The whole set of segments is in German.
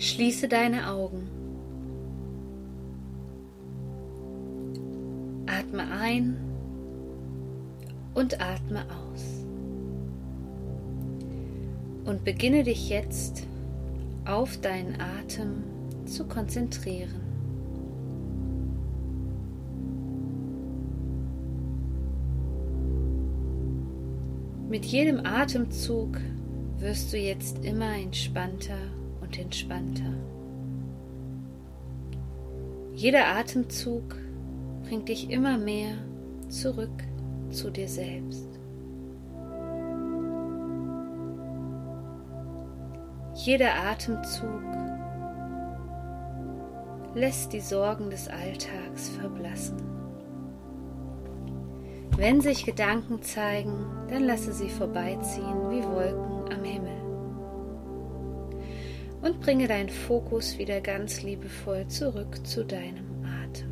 Schließe deine Augen. Atme ein und atme aus. Und beginne dich jetzt auf deinen Atem zu konzentrieren. Mit jedem Atemzug wirst du jetzt immer entspannter und entspannter. Jeder Atemzug bringt dich immer mehr zurück zu dir selbst. Jeder Atemzug lässt die Sorgen des Alltags verblassen. Wenn sich Gedanken zeigen, dann lasse sie vorbeiziehen wie Wolken am Himmel. Und bringe deinen Fokus wieder ganz liebevoll zurück zu deinem Atem.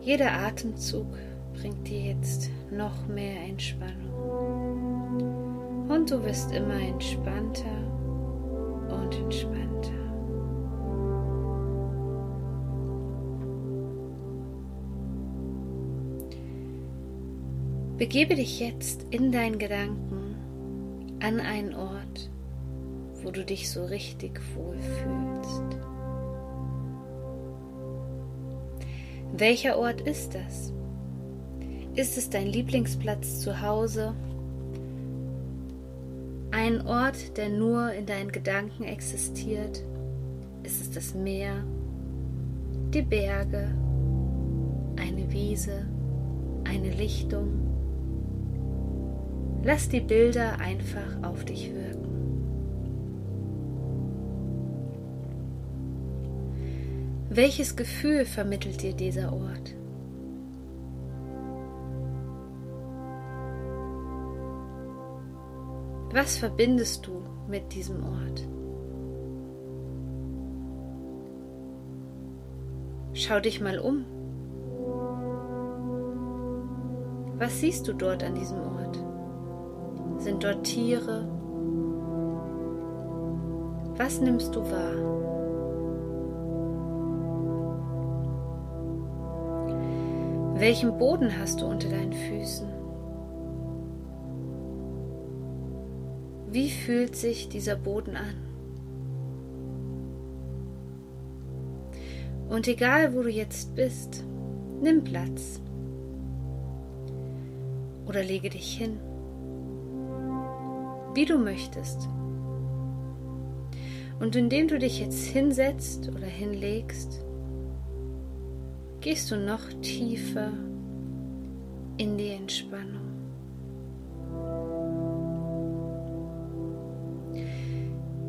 Jeder Atemzug bringt dir jetzt noch mehr Entspannung. Und du wirst immer entspannter und entspannter. Begebe dich jetzt in deinen Gedanken an einen Ort, wo du dich so richtig wohlfühlst. Welcher Ort ist das? Ist es dein Lieblingsplatz zu Hause? Ein Ort, der nur in deinen Gedanken existiert? Ist es das Meer, die Berge, eine Wiese, eine Lichtung? Lass die Bilder einfach auf dich wirken. Welches Gefühl vermittelt dir dieser Ort? Was verbindest du mit diesem Ort? Schau dich mal um. Was siehst du dort an diesem Ort? Sind dort Tiere? Was nimmst du wahr? Welchen Boden hast du unter deinen Füßen? Wie fühlt sich dieser Boden an? Und egal, wo du jetzt bist, nimm Platz oder lege dich hin wie du möchtest. Und indem du dich jetzt hinsetzt oder hinlegst, gehst du noch tiefer in die Entspannung.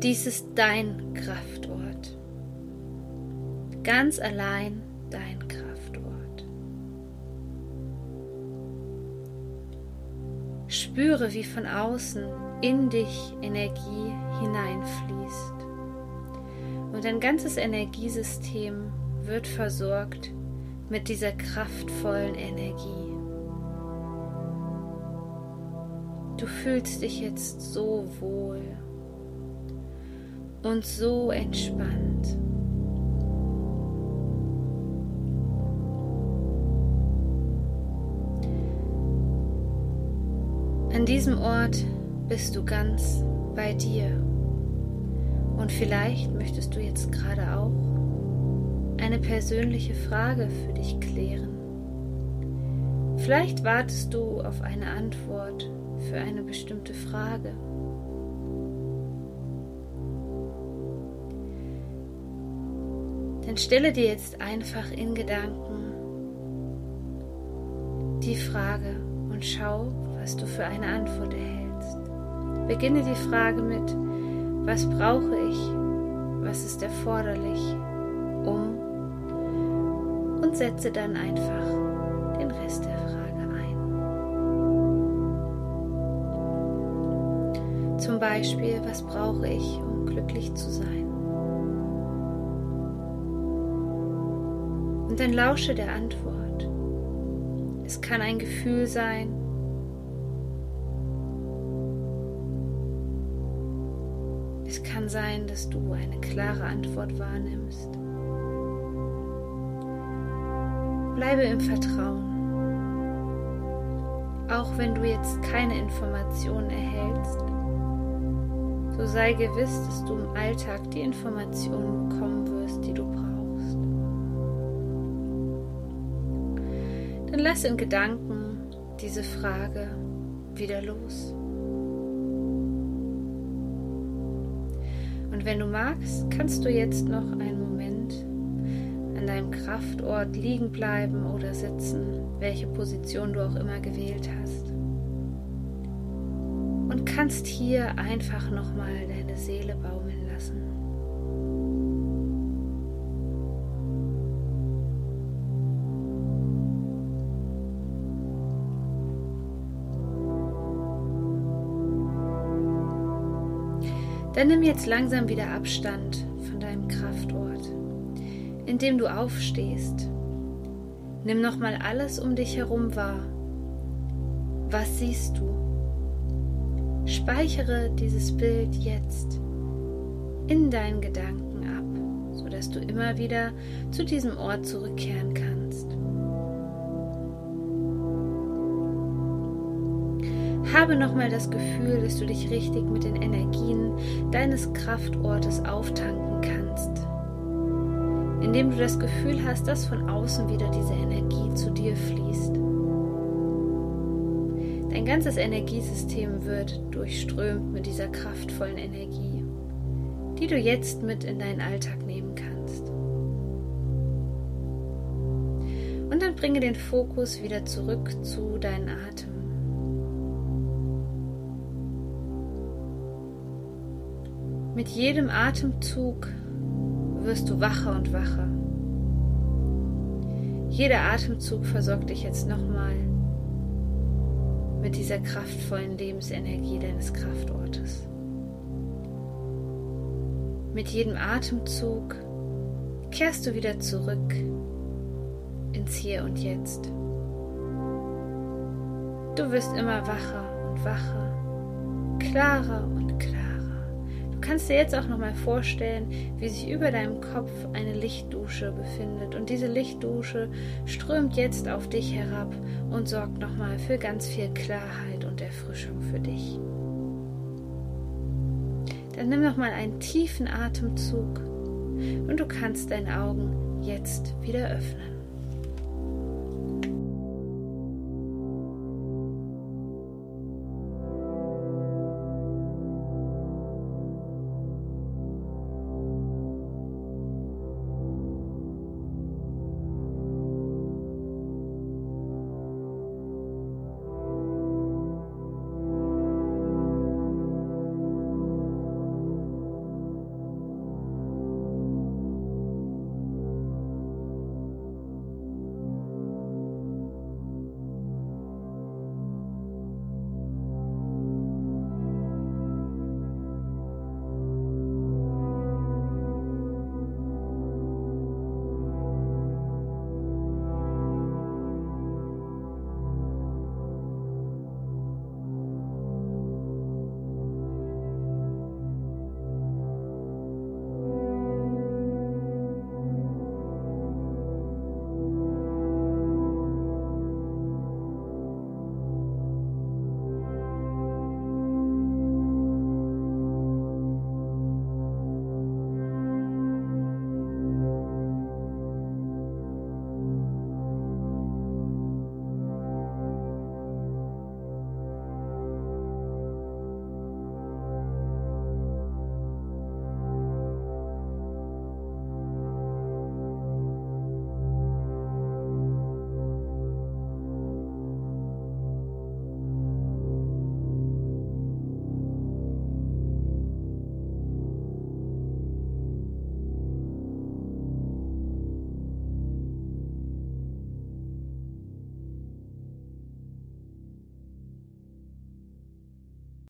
Dies ist dein Kraftort. Ganz allein dein Kraftort. Spüre, wie von außen in dich Energie hineinfließt. Und dein ganzes Energiesystem wird versorgt mit dieser kraftvollen Energie. Du fühlst dich jetzt so wohl und so entspannt. An diesem Ort bist du ganz bei dir. Und vielleicht möchtest du jetzt gerade auch eine persönliche Frage für dich klären. Vielleicht wartest du auf eine Antwort für eine bestimmte Frage. Dann stelle dir jetzt einfach in Gedanken die Frage und schau, was du für eine Antwort erhältst. Beginne die Frage mit, was brauche ich, was ist erforderlich, um und setze dann einfach den Rest der Frage ein. Zum Beispiel, was brauche ich, um glücklich zu sein? Und dann lausche der Antwort. Es kann ein Gefühl sein, kann sein, dass du eine klare Antwort wahrnimmst. Bleibe im Vertrauen. Auch wenn du jetzt keine Informationen erhältst, so sei gewiss, dass du im Alltag die Informationen bekommen wirst, die du brauchst. Dann lass in Gedanken diese Frage wieder los. Und wenn du magst, kannst du jetzt noch einen Moment an deinem Kraftort liegen bleiben oder sitzen, welche Position du auch immer gewählt hast. Und kannst hier einfach nochmal deine Seele baumeln lassen. Dann nimm jetzt langsam wieder Abstand von deinem Kraftort, indem du aufstehst. Nimm nochmal alles um dich herum wahr. Was siehst du? Speichere dieses Bild jetzt in deinen Gedanken ab, sodass du immer wieder zu diesem Ort zurückkehren kannst. Habe nochmal das Gefühl, dass du dich richtig mit den Energien deines Kraftortes auftanken kannst, indem du das Gefühl hast, dass von außen wieder diese Energie zu dir fließt. Dein ganzes Energiesystem wird durchströmt mit dieser kraftvollen Energie, die du jetzt mit in deinen Alltag nehmen kannst. Und dann bringe den Fokus wieder zurück zu deinem Atem. Mit jedem Atemzug wirst du wacher und wacher. Jeder Atemzug versorgt dich jetzt nochmal mit dieser kraftvollen Lebensenergie deines Kraftortes. Mit jedem Atemzug kehrst du wieder zurück ins Hier und Jetzt. Du wirst immer wacher und wacher, klarer und klarer kannst dir jetzt auch nochmal vorstellen, wie sich über deinem Kopf eine Lichtdusche befindet. Und diese Lichtdusche strömt jetzt auf dich herab und sorgt nochmal für ganz viel Klarheit und Erfrischung für dich. Dann nimm nochmal einen tiefen Atemzug und du kannst deine Augen jetzt wieder öffnen.